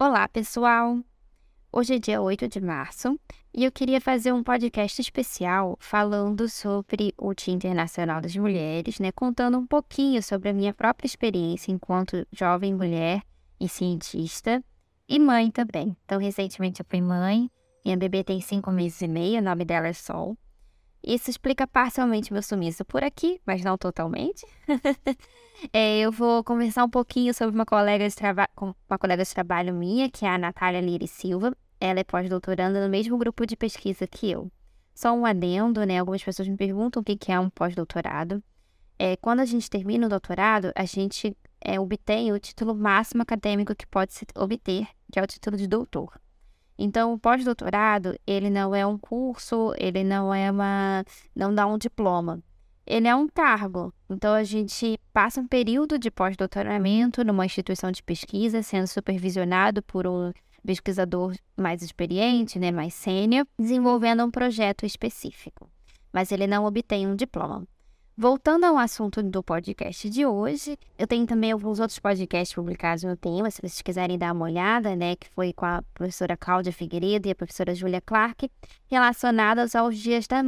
Olá, pessoal! Hoje é dia 8 de março e eu queria fazer um podcast especial falando sobre o Dia Internacional das Mulheres, né? Contando um pouquinho sobre a minha própria experiência enquanto jovem mulher e cientista e mãe também. Então, recentemente eu fui mãe, minha bebê tem cinco meses e meio, o nome dela é Sol. Isso explica parcialmente meu sumiço por aqui, mas não totalmente. é, eu vou conversar um pouquinho sobre uma colega, de uma colega de trabalho minha, que é a Natália Liri Silva. Ela é pós-doutoranda no mesmo grupo de pesquisa que eu. Só um adendo, né? Algumas pessoas me perguntam o que é um pós-doutorado. É, quando a gente termina o doutorado, a gente é, obtém o título máximo acadêmico que pode se obter, que é o título de doutor. Então, o pós-doutorado, ele não é um curso, ele não é uma. não dá um diploma. Ele é um cargo. Então, a gente passa um período de pós-doutoramento numa instituição de pesquisa, sendo supervisionado por um pesquisador mais experiente, né, mais sênior, desenvolvendo um projeto específico. Mas ele não obtém um diploma. Voltando ao assunto do podcast de hoje, eu tenho também alguns outros podcasts publicados no tema, se vocês quiserem dar uma olhada, né, que foi com a professora Cláudia Figueiredo e a professora Júlia Clark, relacionadas aos dias da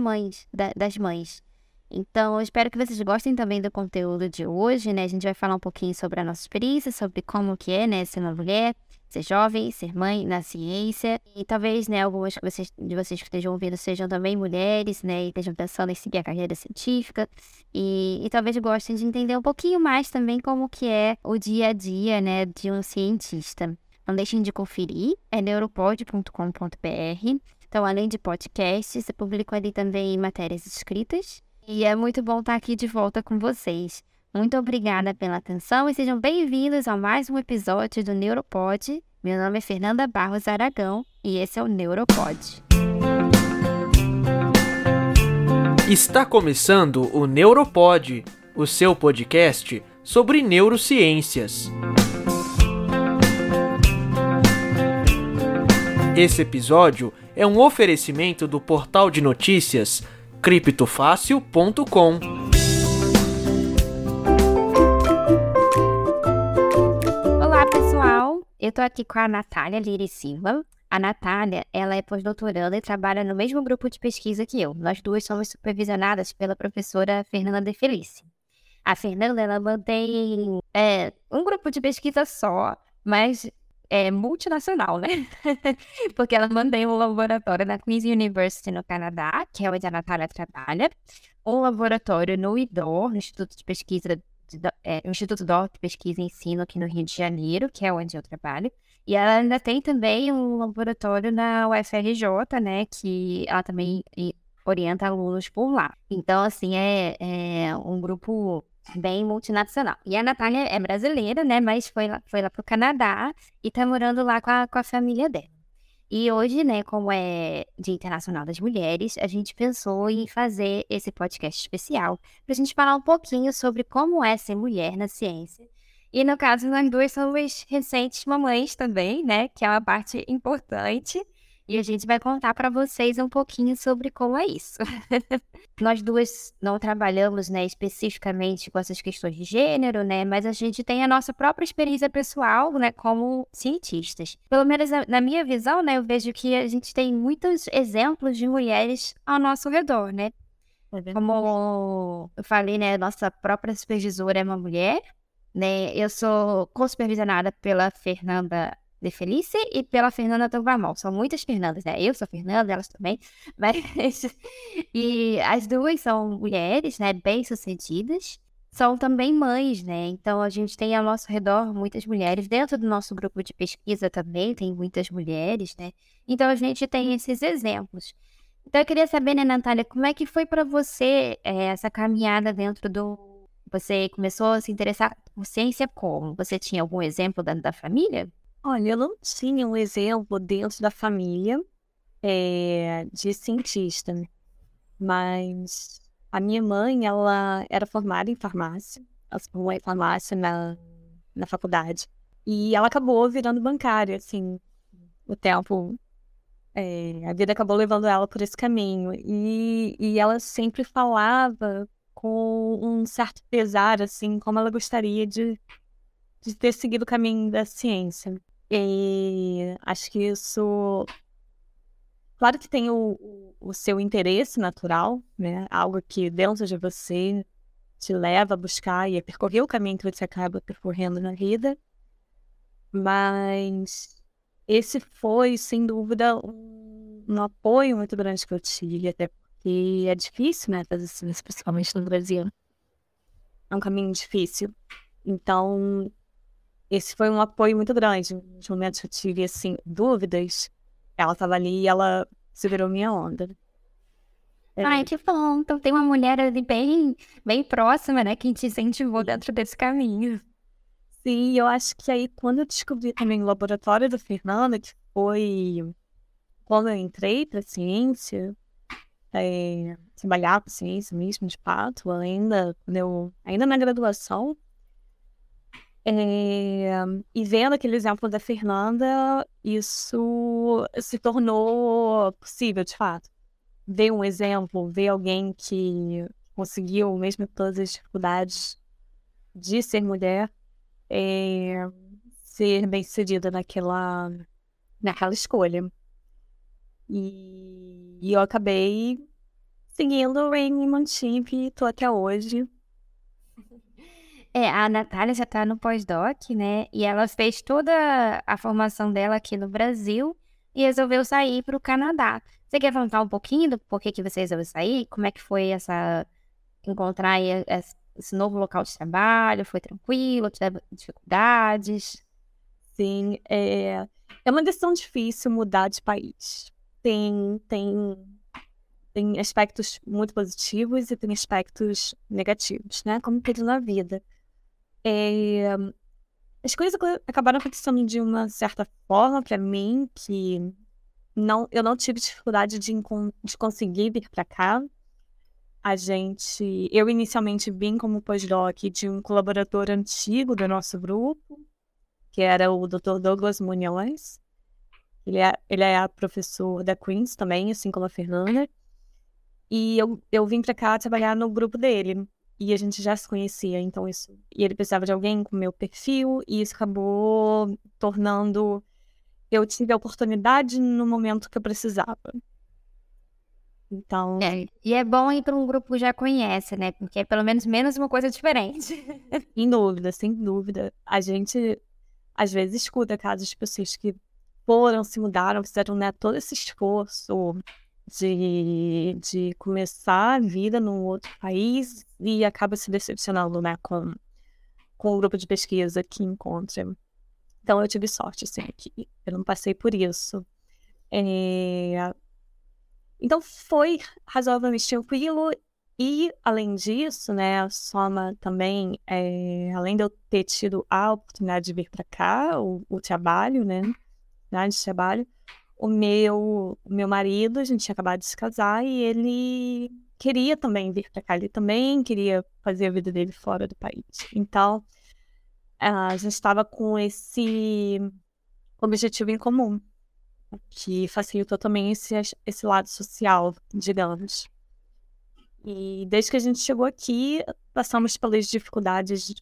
das mães. Então, eu espero que vocês gostem também do conteúdo de hoje, né? A gente vai falar um pouquinho sobre a nossa experiência, sobre como que é, né, ser uma mulher, ser jovem, ser mãe na ciência. E talvez, né, algumas de vocês, de vocês que estejam ouvindo sejam também mulheres, né, e estejam pensando em seguir a carreira científica. E, e talvez gostem de entender um pouquinho mais também como que é o dia a dia, né, de um cientista. Não deixem de conferir, é neuropod.com.br. Então, além de podcasts, eu publico ali também matérias escritas. E é muito bom estar aqui de volta com vocês. Muito obrigada pela atenção e sejam bem-vindos a mais um episódio do Neuropod. Meu nome é Fernanda Barros Aragão e esse é o Neuropod. Está começando o Neuropod, o seu podcast sobre neurociências. Esse episódio é um oferecimento do portal de notícias criptofácil.com. Eu tô aqui com a Natália Liri Silva. A Natália, ela é pós-doutoranda e trabalha no mesmo grupo de pesquisa que eu. Nós duas somos supervisionadas pela professora Fernanda De Felice. A Fernanda, ela mantém é, um grupo de pesquisa só, mas é multinacional, né? Porque ela mantém um laboratório na Queen's University no Canadá, que é onde a Natália trabalha, um laboratório no IDOR, no Instituto de Pesquisa é, Instituto DOC Pesquisa e Ensino aqui no Rio de Janeiro, que é onde eu trabalho. E ela ainda tem também um laboratório na UFRJ, né, que ela também orienta alunos por lá. Então, assim, é, é um grupo bem multinacional. E a Natália é brasileira, né, mas foi lá, foi lá para o Canadá e está morando lá com a, com a família dela. E hoje, né, como é Dia Internacional das Mulheres, a gente pensou em fazer esse podcast especial para a gente falar um pouquinho sobre como é ser mulher na ciência. E no caso, nós duas somos recentes mamães também, né, que é uma parte importante. E a gente vai contar para vocês um pouquinho sobre como é isso. Nós duas não trabalhamos, né, especificamente com essas questões de gênero, né, mas a gente tem a nossa própria experiência pessoal, né, como cientistas. Pelo menos na minha visão, né, eu vejo que a gente tem muitos exemplos de mulheres ao nosso redor, né? É como eu falei, né, nossa própria supervisora é uma mulher, né? Eu sou co-supervisionada pela Fernanda de Felice e pela Fernanda Tovamal. São muitas Fernandas, né? Eu sou Fernanda, elas também. Mas... e as duas são mulheres, né? Bem-sucedidas. São também mães, né? Então a gente tem ao nosso redor muitas mulheres. Dentro do nosso grupo de pesquisa também tem muitas mulheres, né? Então a gente tem esses exemplos. Então eu queria saber, né, Natália, como é que foi para você é, essa caminhada dentro do. Você começou a se interessar por ciência como? Você tinha algum exemplo dentro da família? Olha, eu não tinha um exemplo dentro da família é, de cientista, mas a minha mãe, ela era formada em farmácia, ela se formou em farmácia na, na faculdade, e ela acabou virando bancária, assim, o tempo, é, a vida acabou levando ela por esse caminho, e, e ela sempre falava com um certo pesar, assim, como ela gostaria de, de ter seguido o caminho da ciência. E acho que isso. Claro que tem o, o seu interesse natural, né? Algo que dentro de você te leva a buscar e a percorrer o caminho que você acaba percorrendo na vida. Mas esse foi, sem dúvida, um, um apoio muito grande que eu tive, até porque é difícil, né, fazer isso, principalmente no Brasil. É um caminho difícil. Então, esse foi um apoio muito grande. Nos momentos que eu tive, assim, dúvidas, ela estava ali e ela segurou minha onda. É. Ai, que bom. Então tem uma mulher ali bem, bem próxima, né, que te incentivou dentro desse caminho. Sim, eu acho que aí quando eu descobri também o laboratório da Fernanda, que foi quando eu entrei para ciência, é, trabalhar com ciência mesmo, de fato, ainda, eu, ainda na graduação, é, e vendo aquele exemplo da Fernanda, isso se tornou possível, de fato. Ver um exemplo, ver alguém que conseguiu, mesmo todas as dificuldades de ser mulher, é, ser bem sucedida naquela, naquela escolha. E, e eu acabei seguindo em Manchip e tô até hoje. É, a Natália já tá no pós-doc, né? E ela fez toda a formação dela aqui no Brasil e resolveu sair para o Canadá. Você quer contar um pouquinho do porquê que você resolveu sair? Como é que foi essa encontrar esse novo local de trabalho? Foi tranquilo? Teve dificuldades? Sim, é, é uma decisão difícil mudar de país. Tem, tem, tem aspectos muito positivos e tem aspectos negativos, né? Como tudo na vida. É, as coisas acabaram acontecendo de uma certa forma para mim que não, eu não tive dificuldade de, de conseguir vir para cá a gente. Eu inicialmente vim como pós-doc de um colaborador antigo do nosso grupo, que era o Dr. Douglas Munhoz. Ele é, ele é professor da Queens também, assim como a Fernanda. E eu, eu vim para cá trabalhar no grupo dele. E a gente já se conhecia, então isso. E ele precisava de alguém com meu perfil, e isso acabou tornando. Eu tive a oportunidade no momento que eu precisava. Então. É, e é bom ir para um grupo que já conhece, né? Porque é pelo menos menos uma coisa diferente. sem dúvida, sem dúvida. A gente às vezes escuta casos de pessoas que foram, se mudaram, fizeram né, todo esse esforço de, de começar a vida num outro país e acaba se decepcionando né, com, com o grupo de pesquisa que encontra. Então eu tive sorte, assim, que eu não passei por isso. É, então foi razoavelmente tranquilo. E, além disso, né, Soma também, é, além de eu ter tido a oportunidade de vir para cá, o, o, trabalho, né, né, de trabalho, o meu, o meu marido, a gente tinha acabado de se casar e ele queria também vir para cá, ele também queria fazer a vida dele fora do país. Então, a gente estava com esse objetivo em comum que facilitou também esse, esse lado social, digamos. E desde que a gente chegou aqui, passamos pelas dificuldades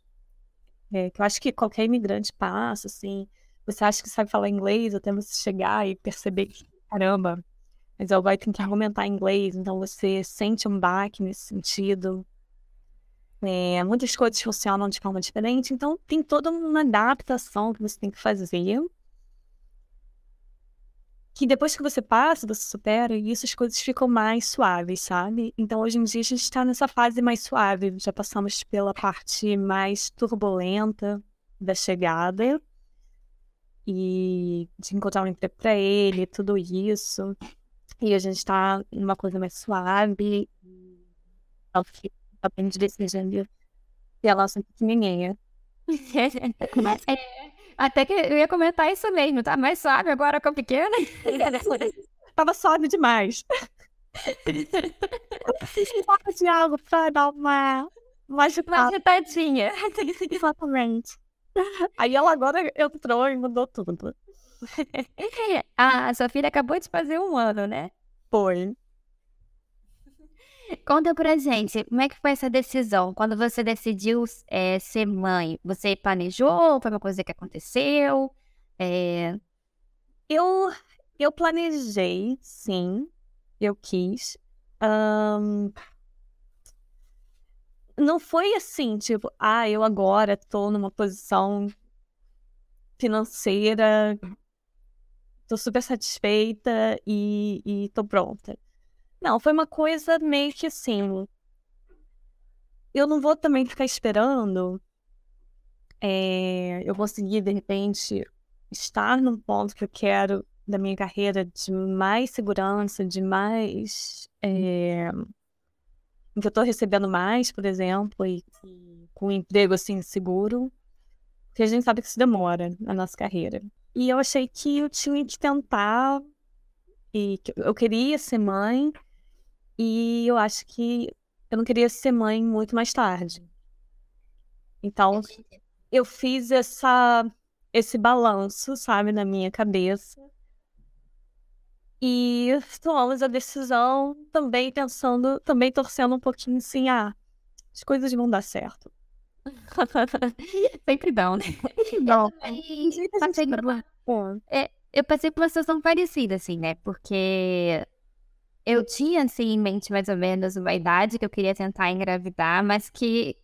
é, que eu acho que qualquer imigrante passa, assim. Você acha que sabe falar inglês até você chegar e perceber que, caramba, mas ela vai ter que argumentar inglês, então você sente um baque nesse sentido. É, muitas coisas funcionam de forma diferente, então tem toda uma adaptação que você tem que fazer que depois que você passa, você supera, e isso as coisas ficam mais suaves, sabe? Então hoje em dia a gente está nessa fase mais suave, já passamos pela parte mais turbulenta da chegada e de encontrar um emprego para ele, tudo isso. E a gente está numa coisa mais suave, depende desejando ter a nossa pequenininha. é. Até que eu ia comentar isso mesmo, tá mais suave agora com a pequena. Tava suave demais. de algo pra dar uma. Uma agitadinha. Exatamente. Aí ela agora entrou e mudou tudo. ah, a sua filha acabou de fazer um ano, né? Foi. Conta pra gente, como é que foi essa decisão? Quando você decidiu é, ser mãe, você planejou? Foi uma coisa que aconteceu? É... Eu, eu planejei, sim, eu quis. Um, não foi assim, tipo, ah, eu agora tô numa posição financeira, tô super satisfeita e, e tô pronta. Não, foi uma coisa meio que assim. Eu não vou também ficar esperando é, eu conseguir, de repente, estar num ponto que eu quero da minha carreira de mais segurança, de mais. É, em que eu estou recebendo mais, por exemplo, e, e, com um emprego assim seguro, porque a gente sabe que isso demora na nossa carreira. E eu achei que eu tinha que tentar, e que eu queria ser mãe, e eu acho que eu não queria ser mãe muito mais tarde. Então, eu fiz essa, esse balanço, sabe, na minha cabeça. E tomamos a decisão também pensando, também torcendo um pouquinho assim, ah, as coisas vão dar certo. Sempre dão, né? Não. Eu passei por uma, é, eu passei por uma situação parecida, assim, né? Porque eu tinha, assim, em mente mais ou menos uma idade que eu queria tentar engravidar, mas que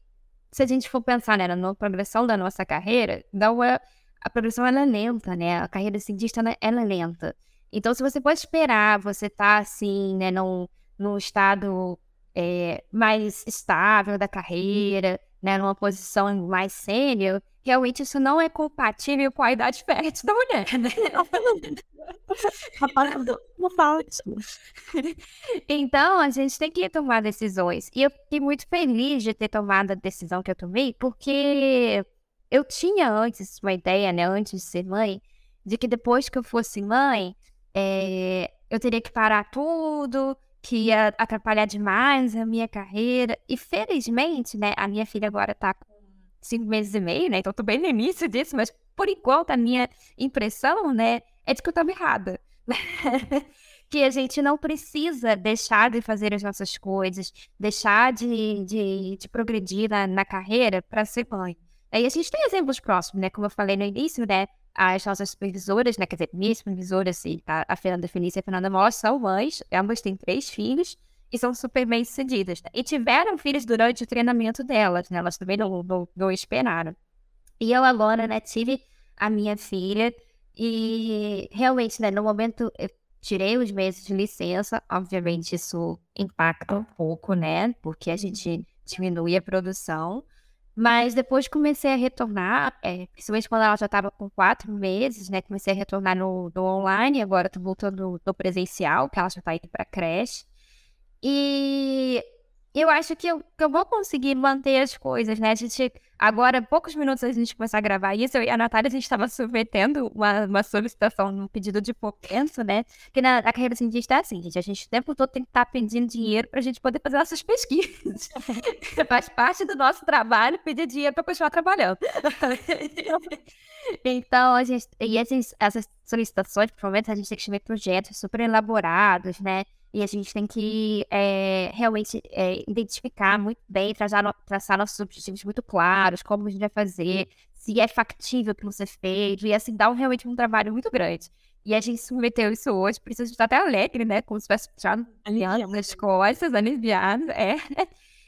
se a gente for pensar né, na progressão da nossa carreira, não é, a progressão ela é lenta, né? A carreira cientista ela, ela é lenta. Então, se você pode esperar, você tá assim, né, num, num estado é, mais estável da carreira, né, numa posição mais sênior, realmente isso não é compatível com a idade fértil da mulher, né? então, a gente tem que tomar decisões. E eu fiquei muito feliz de ter tomado a decisão que eu tomei, porque eu tinha antes uma ideia, né, antes de ser mãe, de que depois que eu fosse mãe, é, eu teria que parar tudo, que ia atrapalhar demais a minha carreira. E felizmente, né, a minha filha agora tá com cinco meses e meio, né? Então tô bem no início disso, mas por enquanto a minha impressão, né, é de que eu tava errada. que a gente não precisa deixar de fazer as nossas coisas, deixar de, de, de progredir na, na carreira para ser mãe. Aí a gente tem exemplos próximos, né? Como eu falei no início, né? As nossas supervisoras, né? Quer dizer, minha supervisora, assim, tá? a Fernanda Felícia e a Fernanda Moss são mães, ambas têm três filhos e são super bem sucedidas. Né? E tiveram filhos durante o treinamento delas, né? Elas também não, não, não esperaram. E eu agora, né, tive a minha filha e realmente, né, no momento eu tirei os meses de licença, obviamente isso impacta um pouco, né, porque a gente diminui a produção, mas depois comecei a retornar, é, principalmente quando ela já estava com quatro meses, né? Comecei a retornar no, no online, agora estou voltando no presencial, que ela já está indo para creche. E eu acho que eu, que eu vou conseguir manter as coisas, né? A gente, agora, poucos minutos antes a gente começar a gravar isso, eu e a Natália, a gente estava submetendo uma, uma solicitação, um pedido de fomento, né? Que na, na carreira cientista é assim, gente, a gente o tempo todo tem que estar tá pedindo dinheiro para a gente poder fazer nossas pesquisas. Faz parte do nosso trabalho pedir dinheiro para continuar trabalhando. então, a gente, e essas, essas solicitações, provavelmente, a gente tem que escrever projetos super elaborados, né? E a gente tem que é, realmente é, identificar muito bem, traçar, traçar nossos objetivos muito claros, como a gente vai fazer, se é factível aquilo ser feito, e assim, dá um, realmente um trabalho muito grande. E a gente submeteu isso hoje, por isso a gente tá até alegre, né? Como se tivesse já aliviado nas costas, aliviado, é.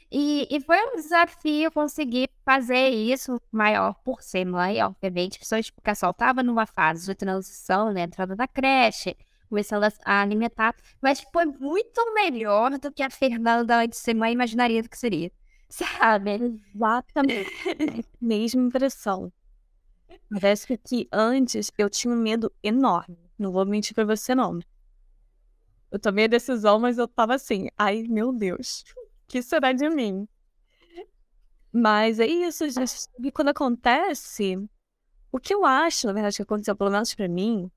E, e foi um desafio conseguir fazer isso maior por ser mãe, obviamente, porque a Sol estava numa fase de transição, né? Entrando na creche, começando a alimentar, mas foi muito melhor do que a Fernanda antes de ser mãe imaginaria que seria. Sabe? Exatamente. Mesma impressão. Parece que antes eu tinha um medo enorme. Não vou mentir pra você, não. Eu tomei a decisão, mas eu tava assim, ai meu Deus, o que será de mim? Mas é isso, gente. E quando acontece, o que eu acho, na verdade, que aconteceu, pelo menos pra mim,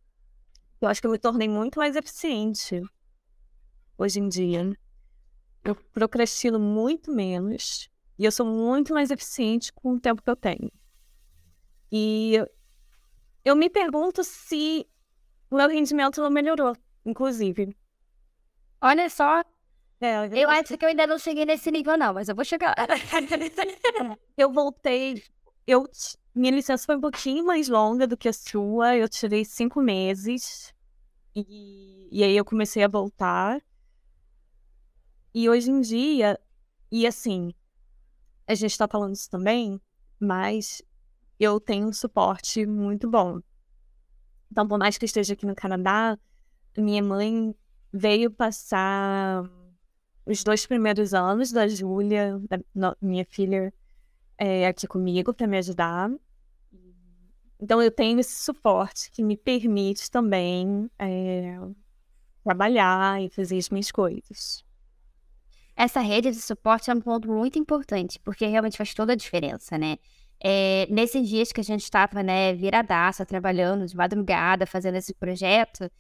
eu acho que eu me tornei muito mais eficiente hoje em dia. Eu procrastino muito menos e eu sou muito mais eficiente com o tempo que eu tenho. E eu me pergunto se o meu rendimento não melhorou, inclusive. Olha só. É, eu, eu acho que eu ainda não cheguei nesse nível, não, mas eu vou chegar. eu voltei. Eu minha licença foi um pouquinho mais longa do que a sua. Eu tirei cinco meses. E, e aí eu comecei a voltar. E hoje em dia, e assim, a gente tá falando isso também, mas eu tenho um suporte muito bom. Então, por mais que eu esteja aqui no Canadá, minha mãe veio passar os dois primeiros anos da Júlia, minha filha, é, aqui comigo para me ajudar. Então, eu tenho esse suporte que me permite também é, trabalhar e fazer as minhas coisas. Essa rede de suporte é um ponto muito importante, porque realmente faz toda a diferença, né? É, nesses dias que a gente estava, né, viradaça, trabalhando de madrugada, fazendo esse projeto,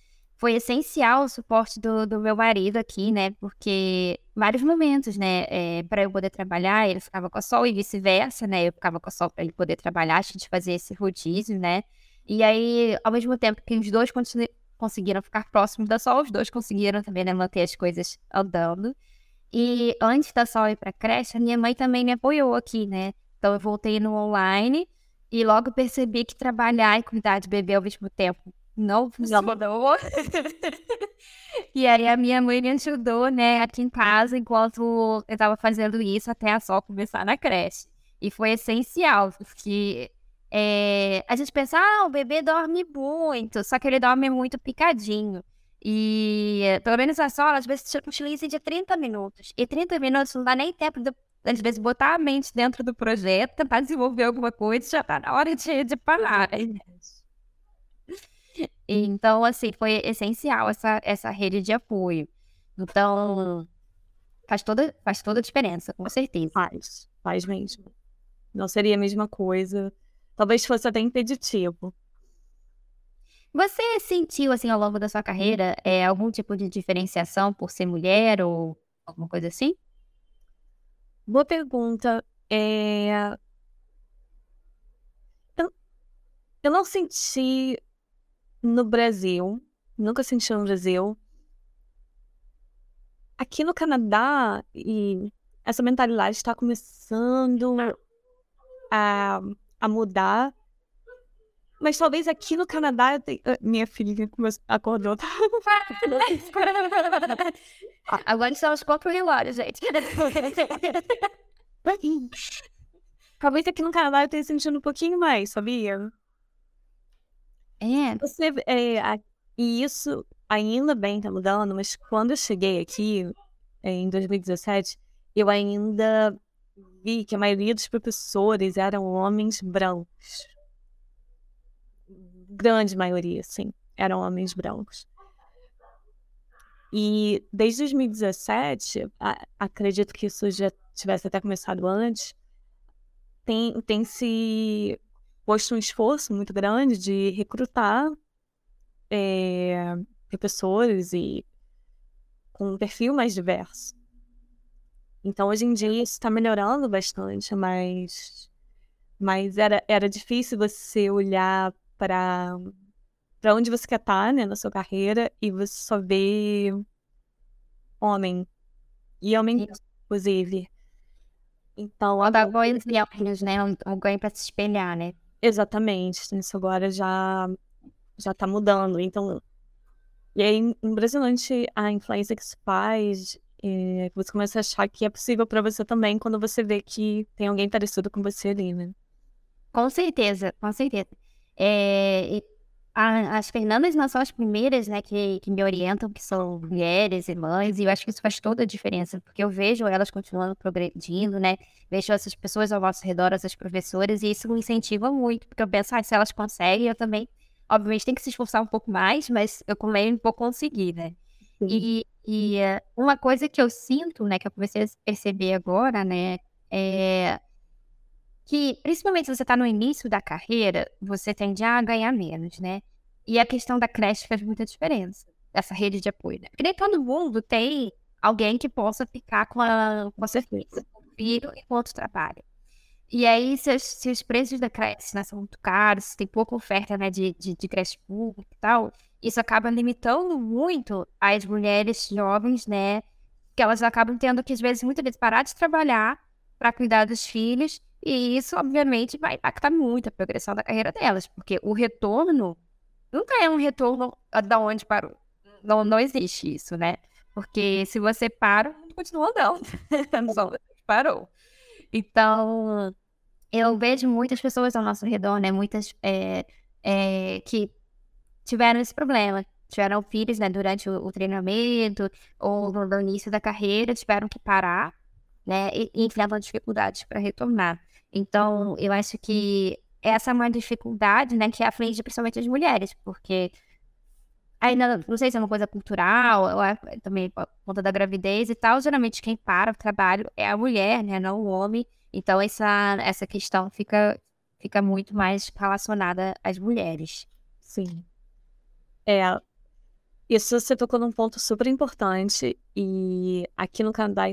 foi essencial o suporte do, do meu marido aqui, né? Porque vários momentos, né? É, para eu poder trabalhar, ele ficava com a Sol e vice-versa, né? Eu ficava com a Sol para ele poder trabalhar, a gente fazia esse rodízio, né? E aí, ao mesmo tempo que os dois conseguiram ficar próximos da Sol, os dois conseguiram também né, manter as coisas andando. E antes da Sol ir para creche, a minha mãe também me apoiou aqui, né? Então eu voltei no online e logo percebi que trabalhar e cuidar de bebê ao mesmo tempo não funcionou. e aí a minha mãe me ajudou, né, aqui em casa, enquanto eu estava fazendo isso até a Sol começar na creche. E foi essencial, porque é, a gente pensa, ah, o bebê dorme muito, só que ele dorme muito picadinho. E pelo menos a Sol, às vezes, utiliza de 30 minutos. E 30 minutos não dá nem tempo de, às vezes, botar a mente dentro do projeto, tentar desenvolver alguma coisa, já tá na hora de, de parar. Né? Então, assim, foi essencial essa, essa rede de apoio. Então, faz toda, faz toda a diferença, com certeza. Faz, faz mesmo. Não seria a mesma coisa. Talvez fosse até impeditivo. Você sentiu, assim, ao longo da sua carreira, é, algum tipo de diferenciação por ser mulher ou alguma coisa assim? Boa pergunta. É... Eu, eu não senti no Brasil, nunca senti no Brasil. Aqui no Canadá, e essa mentalidade está começando a, a mudar. Mas talvez aqui no Canadá tenha... Minha filha acordou. Agora são os quatro relógios, gente. talvez aqui no Canadá eu tenha sentido um pouquinho mais, sabia? É. Você, é, a, e isso ainda bem tá mudando, mas quando eu cheguei aqui, é, em 2017, eu ainda vi que a maioria dos professores eram homens brancos. Grande maioria, sim, eram homens brancos. E desde 2017, a, acredito que isso já tivesse até começado antes, tem, tem se posto um esforço muito grande de recrutar é, professores e com um perfil mais diverso. Então, hoje em dia, isso está melhorando bastante, mas, mas era, era difícil você olhar para para onde você quer estar tá, né, na sua carreira e você só vê homem. E homem, inclusive. Então, agora, né? Alguém para se espelhar, né? Exatamente, isso agora já já tá mudando. Então, e aí impressionante a influência que isso faz. É, você começa a achar que é possível para você também quando você vê que tem alguém parecido com você ali, né? Com certeza, com certeza. É, a, as Fernandas não são as primeiras, né, que, que me orientam, que são mulheres e mães, e eu acho que isso faz toda a diferença, porque eu vejo elas continuando progredindo, né, vejo essas pessoas ao nosso redor, essas professoras, e isso me incentiva muito, porque eu penso, ah, se elas conseguem, eu também, obviamente, tenho que se esforçar um pouco mais, mas eu também vou conseguir, né. E, e uh, uma coisa que eu sinto, né, que eu comecei a perceber agora, né, é que, principalmente se você está no início da carreira, você tende a ganhar menos, né? E a questão da creche faz muita diferença, essa rede de apoio, né? Porque nem todo mundo tem alguém que possa ficar com a, com a certeza, com o filho enquanto trabalha. E aí, se os, se os preços da creche né, são muito caros, se tem pouca oferta né, de, de, de creche pública e tal, isso acaba limitando muito as mulheres jovens, né? Que elas acabam tendo que, às vezes, muitas vezes parar de trabalhar para cuidar dos filhos E isso, obviamente, vai impactar muito a progressão da carreira delas, porque o retorno nunca é um retorno da onde parou. Não, não existe isso, né? Porque se você para, continua andando. Parou. Então, eu vejo muitas pessoas ao nosso redor, né? Muitas é, é, que tiveram esse problema. Tiveram filhos, né? Durante o, o treinamento ou no, no, início da carreira, tiveram que parar, né? E, e enfrentavam dificuldades para retornar. Então, eu acho que essa é uma dificuldade, né? Que aflige principalmente as mulheres, porque ainda não sei se é uma coisa cultural, ou é também por conta da gravidez e tal. Geralmente quem para o trabalho é a mulher, né? Não o homem. Então essa, essa questão fica, fica muito mais relacionada às mulheres. Sim. É, isso você tocou num ponto super importante e aqui no Canadá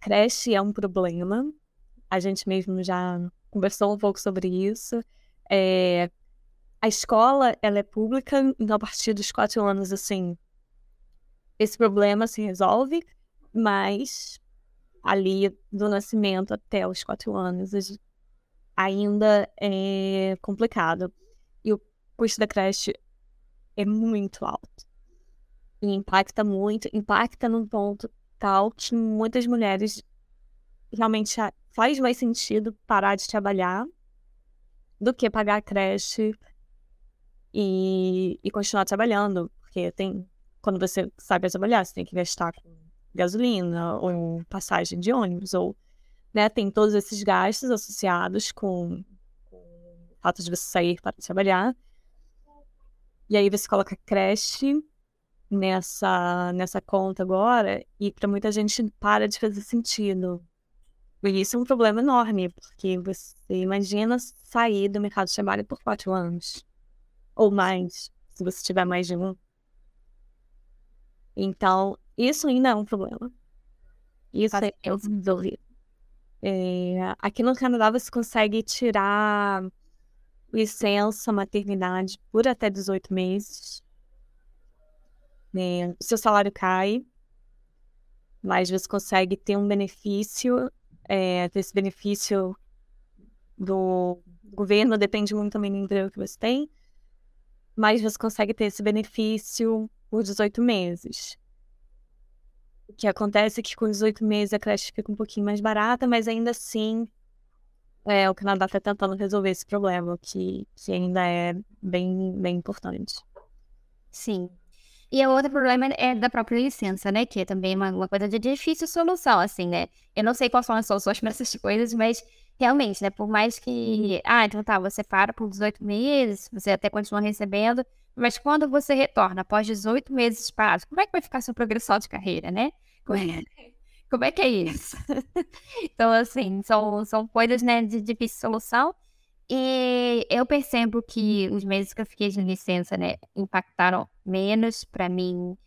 creche é um problema. A gente mesmo já conversou um pouco sobre isso. É, a escola, ela é pública, então a partir dos quatro anos, assim, esse problema se resolve, mas ali do nascimento até os quatro anos ainda é complicado. E o custo da creche é muito alto. E impacta muito, impacta num ponto tal que muitas mulheres realmente faz mais sentido parar de trabalhar do que pagar a creche e, e continuar trabalhando, porque tem quando você sabe trabalhar, você tem que gastar com gasolina ou passagem de ônibus ou né, tem todos esses gastos associados com, com o fato de você sair para trabalhar. E aí você coloca creche nessa nessa conta agora e para muita gente para de fazer sentido. E isso é um problema enorme, porque você imagina sair do mercado de trabalho por quatro anos ou mais, se você tiver mais de um. Então, isso ainda é um problema. Isso é, é desenvolvido. É, aqui no Canadá você consegue tirar licença maternidade por até 18 meses. É, seu salário cai, mas você consegue ter um benefício. É, ter esse benefício do governo depende muito também do emprego que você tem mas você consegue ter esse benefício por 18 meses. O que acontece é que com 18 meses a creche fica um pouquinho mais barata, mas ainda assim é, o Canadá está tentando resolver esse problema, que, que ainda é bem, bem importante. Sim. E o outro problema é da própria licença, né? Que é também uma, uma coisa de difícil solução, assim, né? Eu não sei quais são as soluções para essas coisas, mas realmente, né? Por mais que. Ah, então tá, você para por 18 meses, você até continua recebendo, mas quando você retorna após 18 meses parados, como é que vai ficar sua progressão de carreira, né? Como é, como é que é isso? então, assim, são, são coisas né, de difícil solução. E eu percebo que os meses que eu fiquei de licença, né, impactaram menos para mim.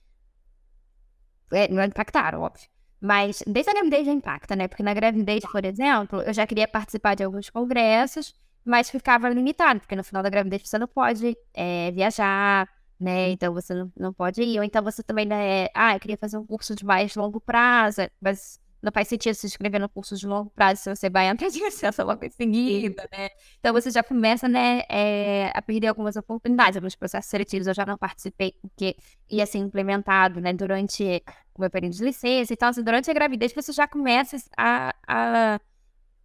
É, não impactaram, óbvio. Mas desde a gravidez já impacta, né? Porque na gravidez, por exemplo, eu já queria participar de alguns congressos, mas ficava limitado, porque no final da gravidez você não pode é, viajar, né? Então você não, não pode ir. Ou então você também, né? Ah, eu queria fazer um curso de mais longo prazo, mas não faz sentido se inscrever no curso de longo prazo se você vai entrar de licença logo em seguida, né? Então você já começa, né, é, a perder algumas oportunidades. Alguns processos seletivos eu já não participei porque ia ser implementado, né, durante o meu período de licença. Então, assim, durante a gravidez você já começa a, a,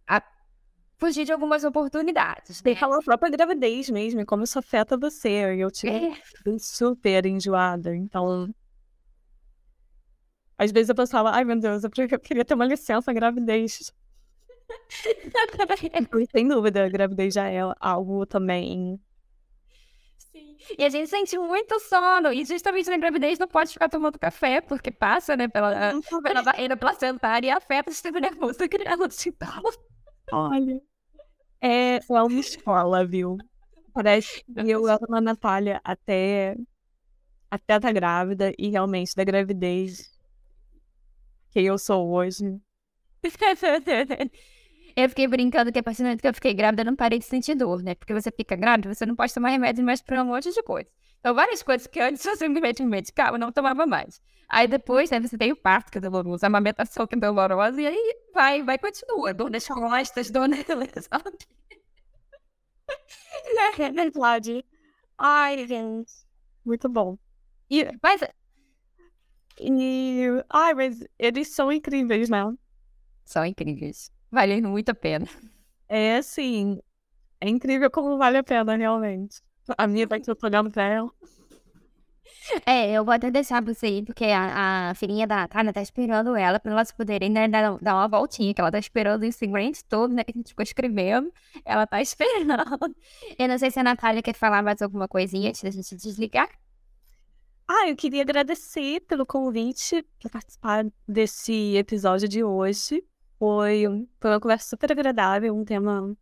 a fugir de algumas oportunidades. Tem que falar a própria gravidez mesmo, como isso afeta você. Eu tive é. super enjoada, então às vezes eu pensava, ai meu Deus, eu queria ter uma licença gravidez. Sem dúvida, a gravidez já é algo também. Sim. E a gente sente muito sono. E justamente na gravidez não pode ficar tomando café, porque passa, né, pela, pela barreira placentária e afeta o sistema nervoso da criança. Olha. É, é uma escola, viu? Parece que eu amo a Natália até, até tá grávida e realmente da gravidez quem eu sou hoje. Eu fiquei brincando que a partir do momento que eu fiquei grávida, eu não parei de sentir dor, né? Porque você fica grávida, você não pode tomar remédio mais pra um monte de coisa. Então, várias coisas que antes você simplesmente me medicava, eu não tomava mais. Aí depois, né, você tem o parto, que é doloroso, a amamentação, que é dolorosa, e aí vai, vai, continua. Dor nas costas, dor na É verdade. Ai, gente. Muito bom. E, mas, E, ai, mas eles são incríveis, né? são incríveis. Valeu muito a pena. É assim, é incrível como vale a pena, realmente. A minha vai que eu tô olhando pra ela. É, eu vou até deixar você ir, porque a, a filhinha da Tana tá esperando ela, pra elas poderem né, dar, dar uma voltinha, que ela tá esperando esse grande todo, né, que a gente ficou escrevendo. Ela tá esperando. Eu não sei se a Natália quer falar mais alguma coisinha antes da gente desligar. Ah, eu queria agradecer pelo convite para participar desse episódio de hoje. Foi, foi uma conversa super agradável, um tema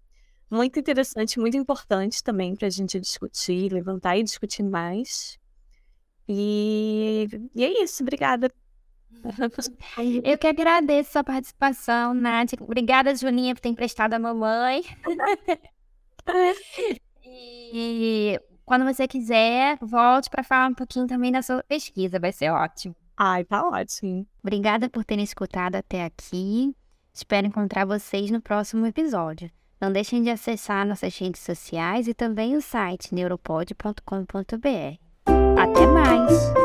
muito interessante, muito importante também para a gente discutir, levantar e discutir mais. E, e é isso, obrigada. Eu que agradeço sua participação, Nath. Obrigada, Julinha, por ter emprestado a mamãe. Quando você quiser, volte para falar um pouquinho também da sua pesquisa, vai ser ótimo. Ai, tá ótimo. Obrigada por terem escutado até aqui. Espero encontrar vocês no próximo episódio. Não deixem de acessar nossas redes sociais e também o site neuropod.com.br. Até mais!